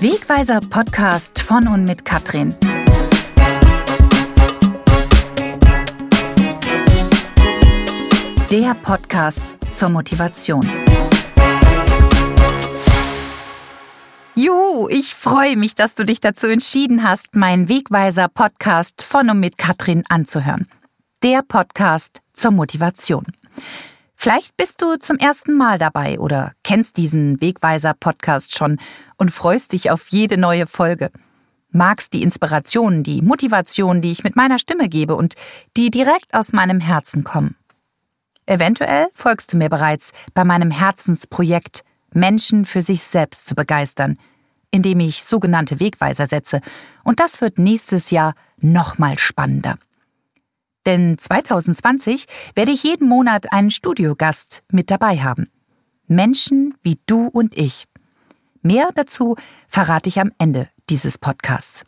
Wegweiser Podcast von und mit Katrin. Der Podcast zur Motivation. Juhu, ich freue mich, dass du dich dazu entschieden hast, meinen Wegweiser Podcast von und mit Katrin anzuhören. Der Podcast zur Motivation. Vielleicht bist du zum ersten Mal dabei oder kennst diesen Wegweiser Podcast schon und freust dich auf jede neue Folge. Magst die Inspiration, die Motivation, die ich mit meiner Stimme gebe und die direkt aus meinem Herzen kommen. Eventuell folgst du mir bereits bei meinem Herzensprojekt, Menschen für sich selbst zu begeistern, indem ich sogenannte Wegweiser setze. Und das wird nächstes Jahr nochmal spannender. Denn 2020 werde ich jeden Monat einen Studiogast mit dabei haben. Menschen wie du und ich. Mehr dazu verrate ich am Ende dieses Podcasts.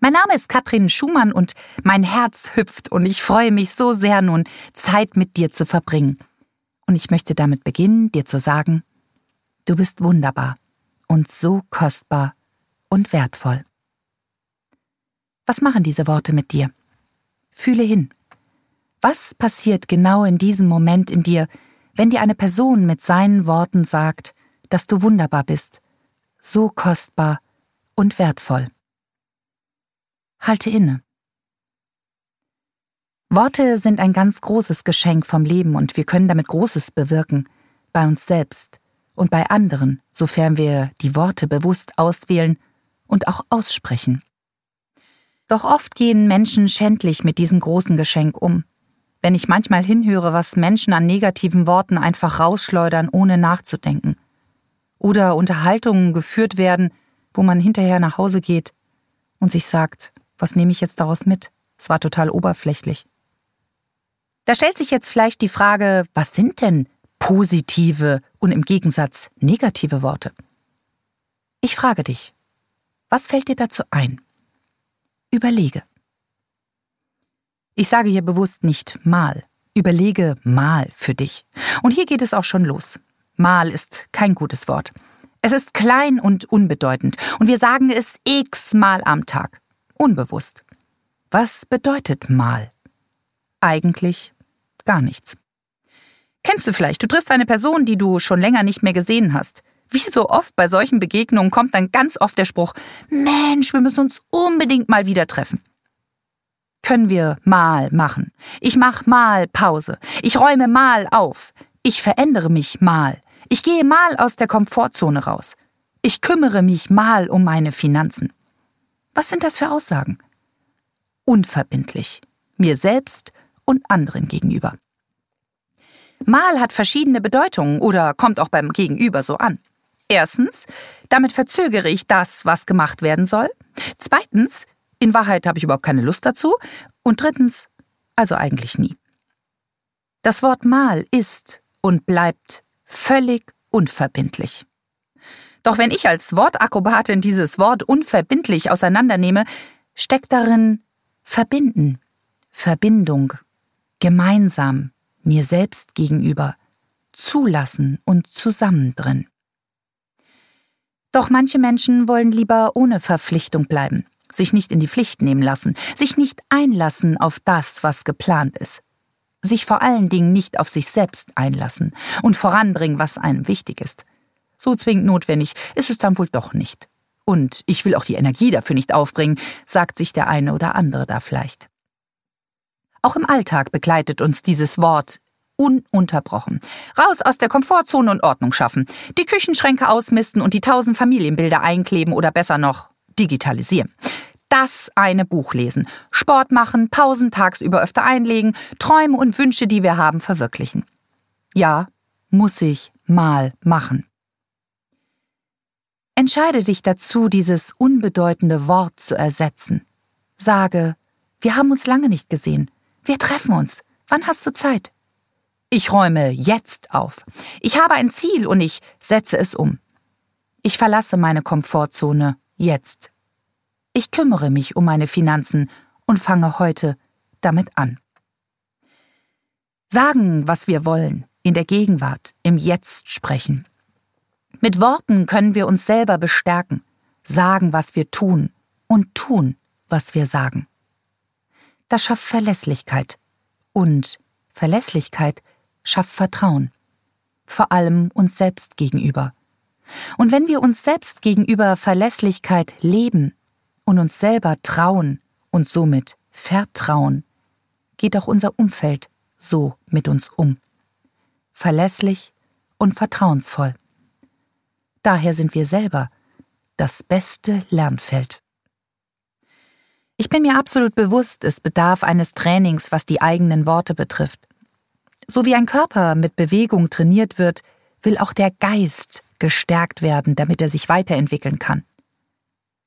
Mein Name ist Katrin Schumann und mein Herz hüpft und ich freue mich so sehr nun, Zeit mit dir zu verbringen. Und ich möchte damit beginnen, dir zu sagen, du bist wunderbar und so kostbar und wertvoll. Was machen diese Worte mit dir? Fühle hin. Was passiert genau in diesem Moment in dir, wenn dir eine Person mit seinen Worten sagt, dass du wunderbar bist, so kostbar und wertvoll? Halte inne. Worte sind ein ganz großes Geschenk vom Leben und wir können damit Großes bewirken, bei uns selbst und bei anderen, sofern wir die Worte bewusst auswählen und auch aussprechen. Doch oft gehen Menschen schändlich mit diesem großen Geschenk um. Wenn ich manchmal hinhöre, was Menschen an negativen Worten einfach rausschleudern, ohne nachzudenken. Oder Unterhaltungen geführt werden, wo man hinterher nach Hause geht und sich sagt, was nehme ich jetzt daraus mit? Es war total oberflächlich. Da stellt sich jetzt vielleicht die Frage, was sind denn positive und im Gegensatz negative Worte? Ich frage dich, was fällt dir dazu ein? Überlege. Ich sage hier bewusst nicht mal. Überlege mal für dich. Und hier geht es auch schon los. Mal ist kein gutes Wort. Es ist klein und unbedeutend. Und wir sagen es x-mal am Tag. Unbewusst. Was bedeutet mal? Eigentlich gar nichts. Kennst du vielleicht, du triffst eine Person, die du schon länger nicht mehr gesehen hast. Wie so oft bei solchen Begegnungen kommt dann ganz oft der Spruch, Mensch, wir müssen uns unbedingt mal wieder treffen. Können wir mal machen. Ich mach mal Pause. Ich räume mal auf. Ich verändere mich mal. Ich gehe mal aus der Komfortzone raus. Ich kümmere mich mal um meine Finanzen. Was sind das für Aussagen? Unverbindlich. Mir selbst und anderen gegenüber. Mal hat verschiedene Bedeutungen oder kommt auch beim Gegenüber so an. Erstens, damit verzögere ich das, was gemacht werden soll. Zweitens, in Wahrheit habe ich überhaupt keine Lust dazu. Und drittens, also eigentlich nie. Das Wort mal ist und bleibt völlig unverbindlich. Doch wenn ich als Wortakrobatin dieses Wort unverbindlich auseinandernehme, steckt darin verbinden, Verbindung, gemeinsam, mir selbst gegenüber, zulassen und zusammen drin. Doch manche Menschen wollen lieber ohne Verpflichtung bleiben, sich nicht in die Pflicht nehmen lassen, sich nicht einlassen auf das, was geplant ist, sich vor allen Dingen nicht auf sich selbst einlassen und voranbringen, was einem wichtig ist. So zwingend notwendig ist es dann wohl doch nicht. Und ich will auch die Energie dafür nicht aufbringen, sagt sich der eine oder andere da vielleicht. Auch im Alltag begleitet uns dieses Wort ununterbrochen. Raus aus der Komfortzone und Ordnung schaffen. Die Küchenschränke ausmisten und die tausend Familienbilder einkleben oder besser noch digitalisieren. Das eine Buch lesen, Sport machen, Pausen tagsüber öfter einlegen, Träume und Wünsche, die wir haben, verwirklichen. Ja, muss ich mal machen. Entscheide dich dazu, dieses unbedeutende Wort zu ersetzen. Sage, wir haben uns lange nicht gesehen. Wir treffen uns. Wann hast du Zeit? Ich räume jetzt auf. Ich habe ein Ziel und ich setze es um. Ich verlasse meine Komfortzone jetzt. Ich kümmere mich um meine Finanzen und fange heute damit an. Sagen, was wir wollen, in der Gegenwart, im Jetzt sprechen. Mit Worten können wir uns selber bestärken, sagen, was wir tun und tun, was wir sagen. Das schafft Verlässlichkeit und Verlässlichkeit schafft Vertrauen, vor allem uns selbst gegenüber. Und wenn wir uns selbst gegenüber Verlässlichkeit leben und uns selber trauen und somit vertrauen, geht auch unser Umfeld so mit uns um. Verlässlich und vertrauensvoll. Daher sind wir selber das beste Lernfeld. Ich bin mir absolut bewusst, es bedarf eines Trainings, was die eigenen Worte betrifft. So wie ein Körper mit Bewegung trainiert wird, will auch der Geist gestärkt werden, damit er sich weiterentwickeln kann.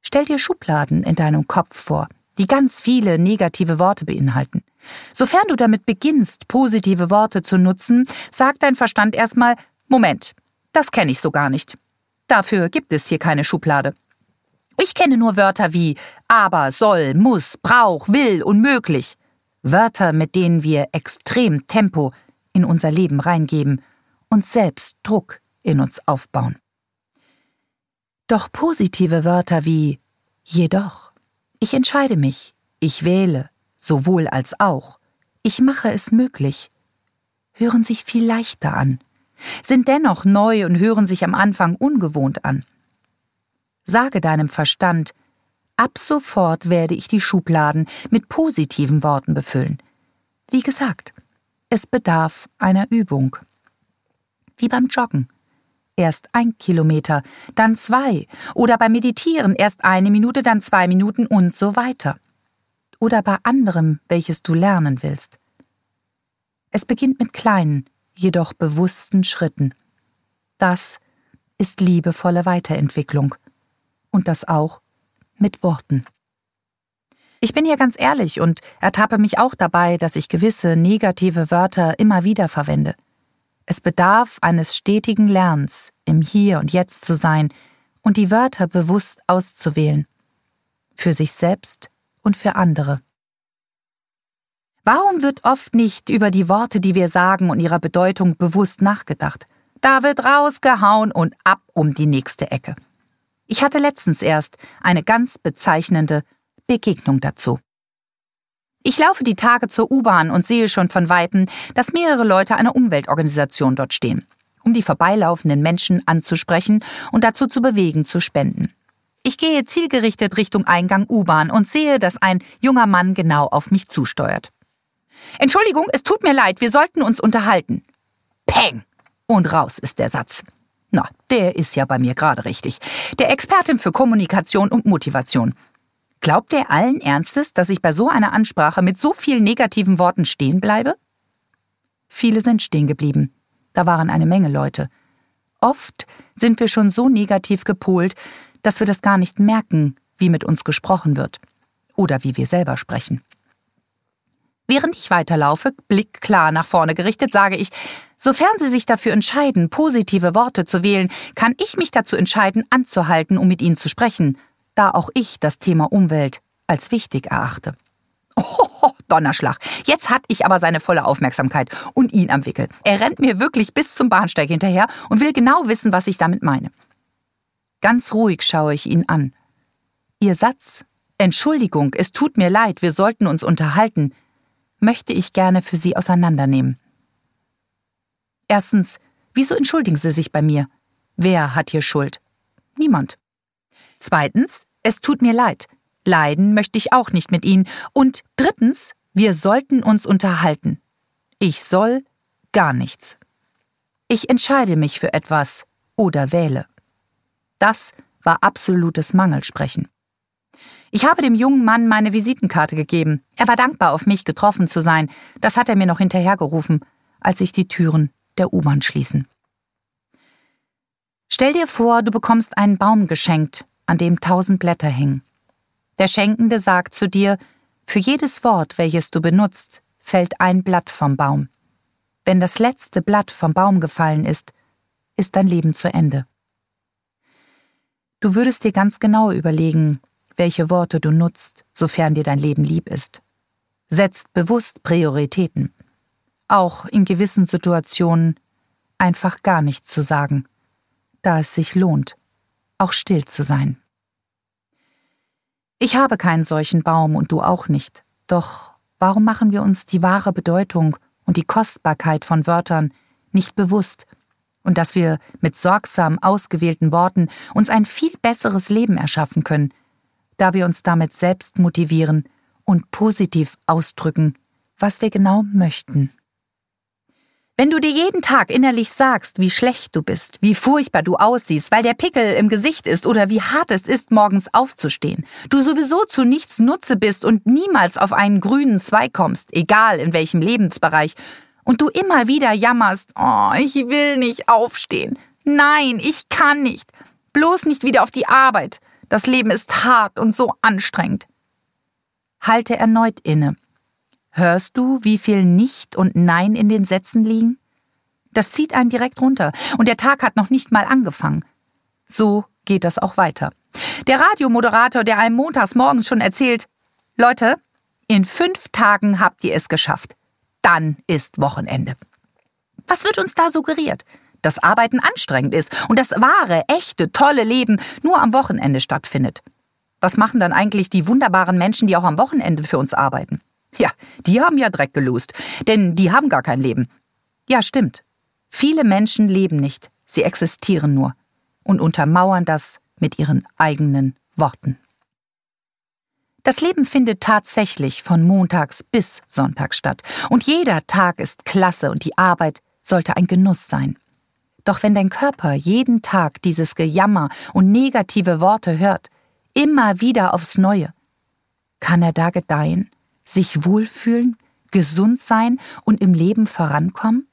Stell dir Schubladen in deinem Kopf vor, die ganz viele negative Worte beinhalten. Sofern du damit beginnst, positive Worte zu nutzen, sagt dein Verstand erstmal Moment, das kenne ich so gar nicht. Dafür gibt es hier keine Schublade. Ich kenne nur Wörter wie aber, soll, muss, brauch, will, unmöglich. Wörter, mit denen wir extrem Tempo in unser Leben reingeben und selbst Druck in uns aufbauen. Doch positive Wörter wie jedoch, ich entscheide mich, ich wähle, sowohl als auch, ich mache es möglich, hören sich viel leichter an, sind dennoch neu und hören sich am Anfang ungewohnt an. Sage deinem Verstand, ab sofort werde ich die Schubladen mit positiven Worten befüllen. Wie gesagt, es bedarf einer Übung. Wie beim Joggen. Erst ein Kilometer, dann zwei, oder beim Meditieren erst eine Minute, dann zwei Minuten und so weiter. Oder bei anderem, welches du lernen willst. Es beginnt mit kleinen, jedoch bewussten Schritten. Das ist liebevolle Weiterentwicklung. Und das auch mit Worten. Ich bin hier ganz ehrlich und ertappe mich auch dabei, dass ich gewisse negative Wörter immer wieder verwende. Es bedarf eines stetigen Lernens, im Hier und Jetzt zu sein und die Wörter bewusst auszuwählen. Für sich selbst und für andere. Warum wird oft nicht über die Worte, die wir sagen und ihrer Bedeutung bewusst nachgedacht? Da wird rausgehauen und ab um die nächste Ecke. Ich hatte letztens erst eine ganz bezeichnende Begegnung dazu. Ich laufe die Tage zur U-Bahn und sehe schon von Weitem, dass mehrere Leute einer Umweltorganisation dort stehen, um die vorbeilaufenden Menschen anzusprechen und dazu zu bewegen, zu spenden. Ich gehe zielgerichtet Richtung Eingang U-Bahn und sehe, dass ein junger Mann genau auf mich zusteuert. Entschuldigung, es tut mir leid, wir sollten uns unterhalten. Peng! Und raus ist der Satz. Na, der ist ja bei mir gerade richtig. Der Expertin für Kommunikation und Motivation. Glaubt er allen Ernstes, dass ich bei so einer Ansprache mit so vielen negativen Worten stehen bleibe? Viele sind stehen geblieben. Da waren eine Menge Leute. Oft sind wir schon so negativ gepolt, dass wir das gar nicht merken, wie mit uns gesprochen wird. Oder wie wir selber sprechen. Während ich weiterlaufe, Blick klar nach vorne gerichtet, sage ich, sofern Sie sich dafür entscheiden, positive Worte zu wählen, kann ich mich dazu entscheiden, anzuhalten, um mit Ihnen zu sprechen, da auch ich das Thema Umwelt als wichtig erachte. Oh, Donnerschlag. Jetzt hat ich aber seine volle Aufmerksamkeit und ihn am Wickel. Er rennt mir wirklich bis zum Bahnsteig hinterher und will genau wissen, was ich damit meine. Ganz ruhig schaue ich ihn an. Ihr Satz, Entschuldigung, es tut mir leid, wir sollten uns unterhalten, möchte ich gerne für Sie auseinandernehmen. Erstens, wieso entschuldigen Sie sich bei mir? Wer hat hier Schuld? Niemand. Zweitens, es tut mir leid. Leiden möchte ich auch nicht mit Ihnen. Und drittens, wir sollten uns unterhalten. Ich soll gar nichts. Ich entscheide mich für etwas oder wähle. Das war absolutes Mangelsprechen. Ich habe dem jungen Mann meine Visitenkarte gegeben. Er war dankbar, auf mich getroffen zu sein. Das hat er mir noch hinterhergerufen, als sich die Türen der U-Bahn schließen. Stell dir vor, du bekommst einen Baum geschenkt, an dem tausend Blätter hängen. Der Schenkende sagt zu dir, für jedes Wort, welches du benutzt, fällt ein Blatt vom Baum. Wenn das letzte Blatt vom Baum gefallen ist, ist dein Leben zu Ende. Du würdest dir ganz genau überlegen, welche Worte du nutzt, sofern dir dein Leben lieb ist. Setzt bewusst Prioritäten. Auch in gewissen Situationen einfach gar nichts zu sagen, da es sich lohnt, auch still zu sein. Ich habe keinen solchen Baum und du auch nicht. Doch warum machen wir uns die wahre Bedeutung und die Kostbarkeit von Wörtern nicht bewusst und dass wir mit sorgsam ausgewählten Worten uns ein viel besseres Leben erschaffen können, da wir uns damit selbst motivieren und positiv ausdrücken, was wir genau möchten. Wenn du dir jeden Tag innerlich sagst, wie schlecht du bist, wie furchtbar du aussiehst, weil der Pickel im Gesicht ist oder wie hart es ist, morgens aufzustehen, du sowieso zu nichts Nutze bist und niemals auf einen grünen Zweig kommst, egal in welchem Lebensbereich, und du immer wieder jammerst, oh, ich will nicht aufstehen. Nein, ich kann nicht. Bloß nicht wieder auf die Arbeit. Das Leben ist hart und so anstrengend. Halte erneut inne Hörst du, wie viel Nicht und Nein in den Sätzen liegen? Das zieht einen direkt runter, und der Tag hat noch nicht mal angefangen. So geht das auch weiter. Der Radiomoderator, der einem montags morgens schon erzählt, Leute, in fünf Tagen habt ihr es geschafft. Dann ist Wochenende. Was wird uns da suggeriert? Dass Arbeiten anstrengend ist und das wahre, echte, tolle Leben nur am Wochenende stattfindet. Was machen dann eigentlich die wunderbaren Menschen, die auch am Wochenende für uns arbeiten? Ja, die haben ja Dreck gelost, denn die haben gar kein Leben. Ja, stimmt. Viele Menschen leben nicht, sie existieren nur und untermauern das mit ihren eigenen Worten. Das Leben findet tatsächlich von Montags bis Sonntags statt, und jeder Tag ist klasse und die Arbeit sollte ein Genuss sein. Doch wenn dein Körper jeden Tag dieses Gejammer und negative Worte hört, immer wieder aufs Neue, kann er da gedeihen sich wohlfühlen, gesund sein und im Leben vorankommen?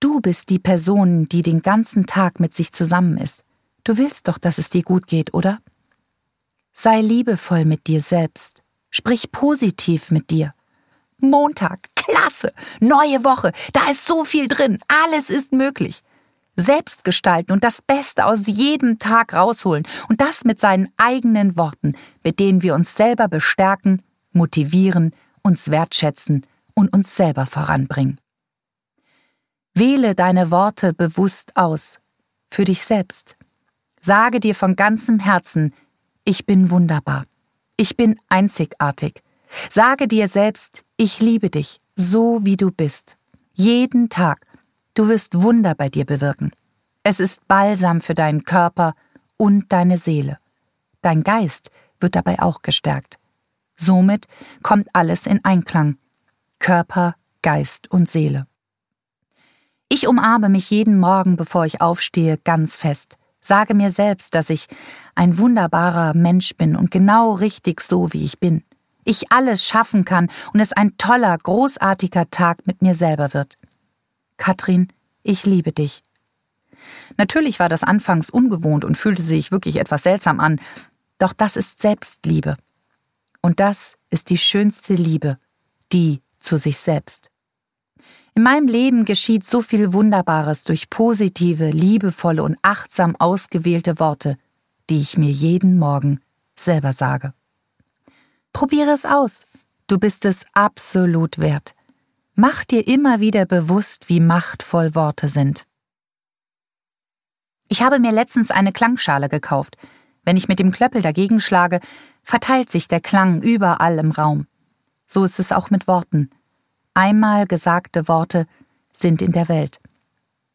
Du bist die Person, die den ganzen Tag mit sich zusammen ist. Du willst doch, dass es dir gut geht, oder? Sei liebevoll mit dir selbst. Sprich positiv mit dir. Montag, klasse, neue Woche, da ist so viel drin, alles ist möglich selbst gestalten und das Beste aus jedem Tag rausholen und das mit seinen eigenen Worten, mit denen wir uns selber bestärken, motivieren, uns wertschätzen und uns selber voranbringen. Wähle deine Worte bewusst aus, für dich selbst. Sage dir von ganzem Herzen, ich bin wunderbar, ich bin einzigartig. Sage dir selbst, ich liebe dich, so wie du bist. Jeden Tag Du wirst Wunder bei dir bewirken. Es ist Balsam für deinen Körper und deine Seele. Dein Geist wird dabei auch gestärkt. Somit kommt alles in Einklang. Körper, Geist und Seele. Ich umarme mich jeden Morgen, bevor ich aufstehe, ganz fest. Sage mir selbst, dass ich ein wunderbarer Mensch bin und genau richtig so, wie ich bin. Ich alles schaffen kann und es ein toller, großartiger Tag mit mir selber wird. Katrin, ich liebe dich. Natürlich war das anfangs ungewohnt und fühlte sich wirklich etwas seltsam an, doch das ist Selbstliebe. Und das ist die schönste Liebe, die zu sich selbst. In meinem Leben geschieht so viel Wunderbares durch positive, liebevolle und achtsam ausgewählte Worte, die ich mir jeden Morgen selber sage. Probiere es aus. Du bist es absolut wert. Mach dir immer wieder bewusst, wie machtvoll Worte sind. Ich habe mir letztens eine Klangschale gekauft. Wenn ich mit dem Klöppel dagegen schlage, verteilt sich der Klang überall im Raum. So ist es auch mit Worten. Einmal gesagte Worte sind in der Welt.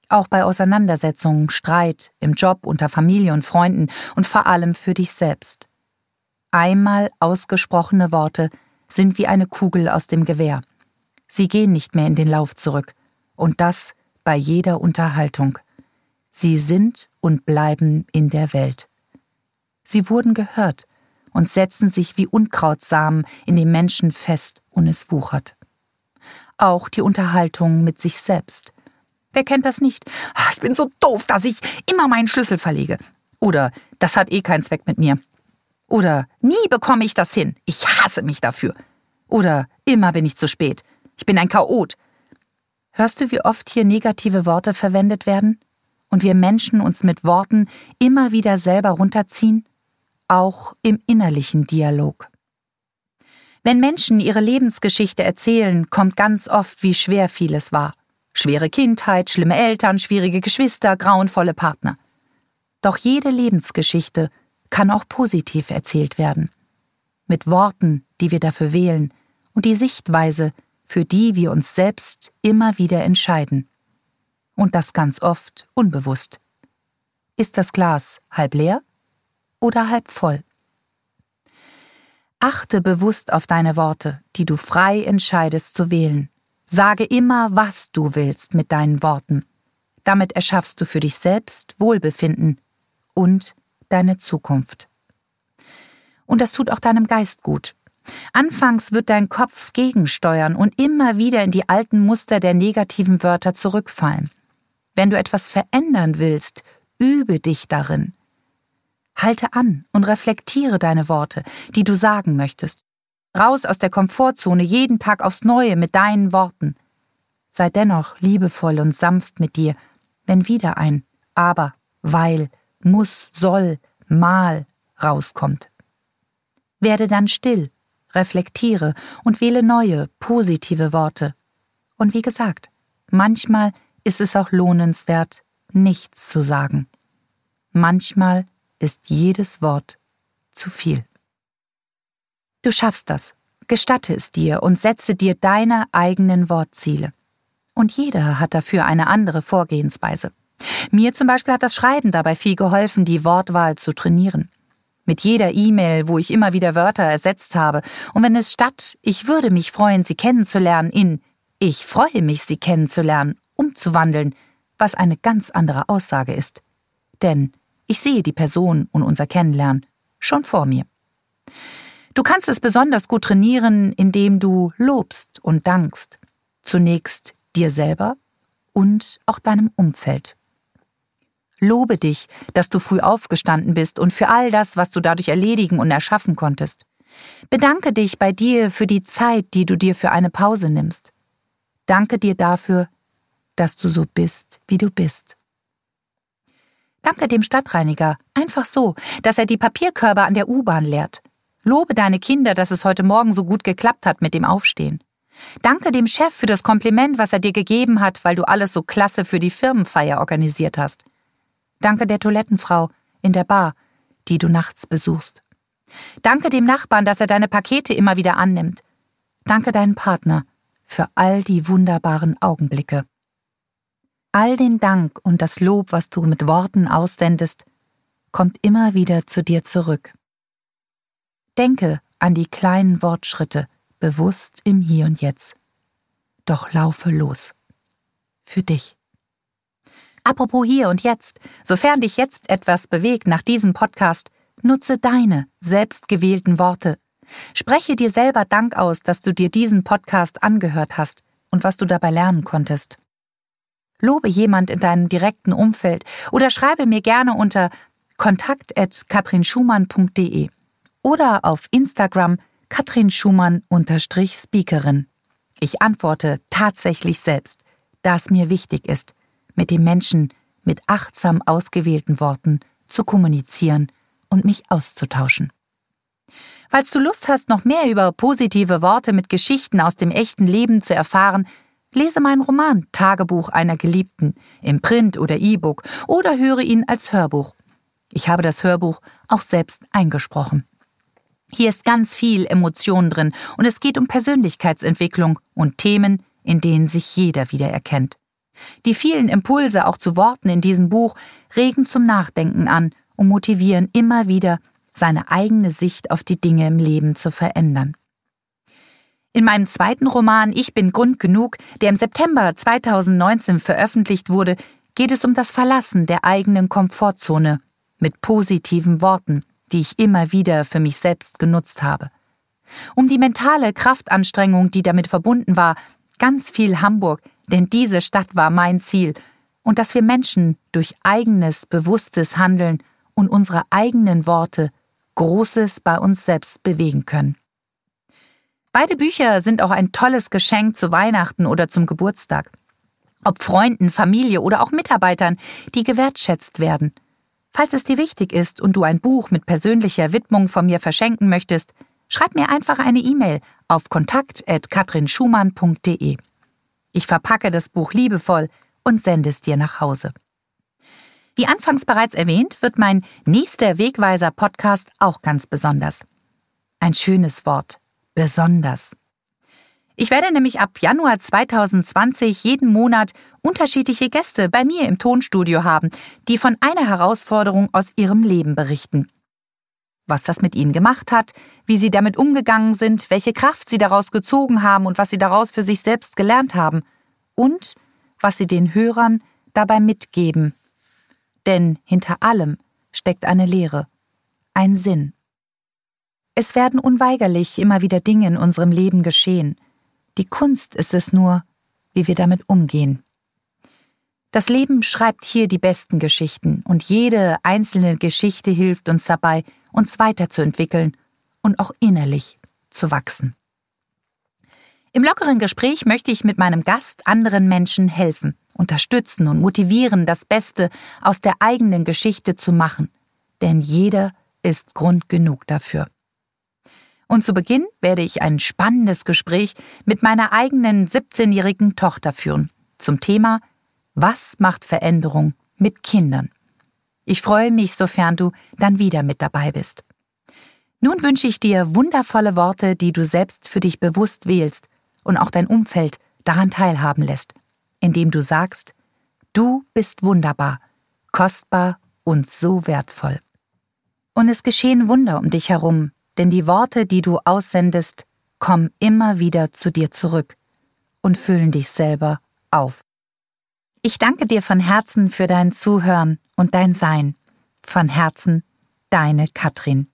Auch bei Auseinandersetzungen, Streit, im Job, unter Familie und Freunden und vor allem für dich selbst. Einmal ausgesprochene Worte sind wie eine Kugel aus dem Gewehr. Sie gehen nicht mehr in den Lauf zurück, und das bei jeder Unterhaltung. Sie sind und bleiben in der Welt. Sie wurden gehört und setzen sich wie Unkrautsamen in dem Menschen fest und es wuchert. Auch die Unterhaltung mit sich selbst. Wer kennt das nicht? Ah, ich bin so doof, dass ich immer meinen Schlüssel verlege. Oder das hat eh keinen Zweck mit mir. Oder nie bekomme ich das hin. Ich hasse mich dafür. Oder immer bin ich zu spät. Ich bin ein Chaot. Hörst du, wie oft hier negative Worte verwendet werden? Und wir Menschen uns mit Worten immer wieder selber runterziehen? Auch im innerlichen Dialog. Wenn Menschen ihre Lebensgeschichte erzählen, kommt ganz oft, wie schwer vieles war. Schwere Kindheit, schlimme Eltern, schwierige Geschwister, grauenvolle Partner. Doch jede Lebensgeschichte kann auch positiv erzählt werden. Mit Worten, die wir dafür wählen und die Sichtweise, für die wir uns selbst immer wieder entscheiden. Und das ganz oft unbewusst. Ist das Glas halb leer oder halb voll? Achte bewusst auf deine Worte, die du frei entscheidest zu wählen. Sage immer, was du willst mit deinen Worten. Damit erschaffst du für dich selbst Wohlbefinden und deine Zukunft. Und das tut auch deinem Geist gut. Anfangs wird dein Kopf gegensteuern und immer wieder in die alten Muster der negativen Wörter zurückfallen. Wenn du etwas verändern willst, übe dich darin. Halte an und reflektiere deine Worte, die du sagen möchtest. Raus aus der Komfortzone jeden Tag aufs Neue mit deinen Worten. Sei dennoch liebevoll und sanft mit dir, wenn wieder ein aber, weil, muss, soll, mal rauskommt. Werde dann still, reflektiere und wähle neue, positive Worte. Und wie gesagt, manchmal ist es auch lohnenswert, nichts zu sagen. Manchmal ist jedes Wort zu viel. Du schaffst das. Gestatte es dir und setze dir deine eigenen Wortziele. Und jeder hat dafür eine andere Vorgehensweise. Mir zum Beispiel hat das Schreiben dabei viel geholfen, die Wortwahl zu trainieren. Mit jeder E-Mail, wo ich immer wieder Wörter ersetzt habe, und wenn es statt Ich würde mich freuen, Sie kennenzulernen in Ich freue mich, Sie kennenzulernen umzuwandeln, was eine ganz andere Aussage ist. Denn ich sehe die Person und unser Kennenlernen schon vor mir. Du kannst es besonders gut trainieren, indem du lobst und dankst. Zunächst dir selber und auch deinem Umfeld. Lobe dich, dass du früh aufgestanden bist und für all das, was du dadurch erledigen und erschaffen konntest. Bedanke dich bei dir für die Zeit, die du dir für eine Pause nimmst. Danke dir dafür, dass du so bist, wie du bist. Danke dem Stadtreiniger, einfach so, dass er die Papierkörbe an der U-Bahn leert. Lobe deine Kinder, dass es heute Morgen so gut geklappt hat mit dem Aufstehen. Danke dem Chef für das Kompliment, was er dir gegeben hat, weil du alles so klasse für die Firmenfeier organisiert hast. Danke der Toilettenfrau in der Bar, die du nachts besuchst. Danke dem Nachbarn, dass er deine Pakete immer wieder annimmt. Danke deinem Partner für all die wunderbaren Augenblicke. All den Dank und das Lob, was du mit Worten aussendest, kommt immer wieder zu dir zurück. Denke an die kleinen Wortschritte, bewusst im Hier und Jetzt. Doch laufe los. Für dich. Apropos hier und jetzt, sofern dich jetzt etwas bewegt nach diesem Podcast, nutze deine selbstgewählten Worte. Spreche dir selber Dank aus, dass du dir diesen Podcast angehört hast und was du dabei lernen konntest. Lobe jemand in deinem direkten Umfeld oder schreibe mir gerne unter kontakt.katrinschumann.de oder auf Instagram katrinschumann-speakerin. Ich antworte tatsächlich selbst, da es mir wichtig ist, mit dem Menschen mit achtsam ausgewählten Worten zu kommunizieren und mich auszutauschen. Falls du Lust hast, noch mehr über positive Worte mit Geschichten aus dem echten Leben zu erfahren, Lese meinen Roman Tagebuch einer Geliebten im Print oder E-Book oder höre ihn als Hörbuch. Ich habe das Hörbuch auch selbst eingesprochen. Hier ist ganz viel Emotion drin und es geht um Persönlichkeitsentwicklung und Themen, in denen sich jeder wiedererkennt. Die vielen Impulse auch zu Worten in diesem Buch regen zum Nachdenken an und motivieren immer wieder, seine eigene Sicht auf die Dinge im Leben zu verändern. In meinem zweiten Roman Ich bin Grund genug, der im September 2019 veröffentlicht wurde, geht es um das Verlassen der eigenen Komfortzone mit positiven Worten, die ich immer wieder für mich selbst genutzt habe. Um die mentale Kraftanstrengung, die damit verbunden war, ganz viel Hamburg, denn diese Stadt war mein Ziel, und dass wir Menschen durch eigenes, bewusstes Handeln und unsere eigenen Worte Großes bei uns selbst bewegen können. Beide Bücher sind auch ein tolles Geschenk zu Weihnachten oder zum Geburtstag. Ob Freunden, Familie oder auch Mitarbeitern, die gewertschätzt werden. Falls es dir wichtig ist und du ein Buch mit persönlicher Widmung von mir verschenken möchtest, schreib mir einfach eine E-Mail auf kontakt.katrinschumann.de. Ich verpacke das Buch liebevoll und sende es dir nach Hause. Wie anfangs bereits erwähnt, wird mein nächster Wegweiser-Podcast auch ganz besonders. Ein schönes Wort. Besonders. Ich werde nämlich ab Januar 2020 jeden Monat unterschiedliche Gäste bei mir im Tonstudio haben, die von einer Herausforderung aus ihrem Leben berichten. Was das mit ihnen gemacht hat, wie sie damit umgegangen sind, welche Kraft sie daraus gezogen haben und was sie daraus für sich selbst gelernt haben und was sie den Hörern dabei mitgeben. Denn hinter allem steckt eine Lehre, ein Sinn. Es werden unweigerlich immer wieder Dinge in unserem Leben geschehen, die Kunst ist es nur, wie wir damit umgehen. Das Leben schreibt hier die besten Geschichten und jede einzelne Geschichte hilft uns dabei, uns weiterzuentwickeln und auch innerlich zu wachsen. Im lockeren Gespräch möchte ich mit meinem Gast anderen Menschen helfen, unterstützen und motivieren, das Beste aus der eigenen Geschichte zu machen. Denn jeder ist Grund genug dafür. Und zu Beginn werde ich ein spannendes Gespräch mit meiner eigenen 17-jährigen Tochter führen zum Thema Was macht Veränderung mit Kindern? Ich freue mich, sofern du dann wieder mit dabei bist. Nun wünsche ich dir wundervolle Worte, die du selbst für dich bewusst wählst und auch dein Umfeld daran teilhaben lässt, indem du sagst, du bist wunderbar, kostbar und so wertvoll. Und es geschehen Wunder um dich herum, denn die Worte, die du aussendest, kommen immer wieder zu dir zurück und füllen dich selber auf. Ich danke dir von Herzen für dein Zuhören und dein Sein. Von Herzen, deine Katrin.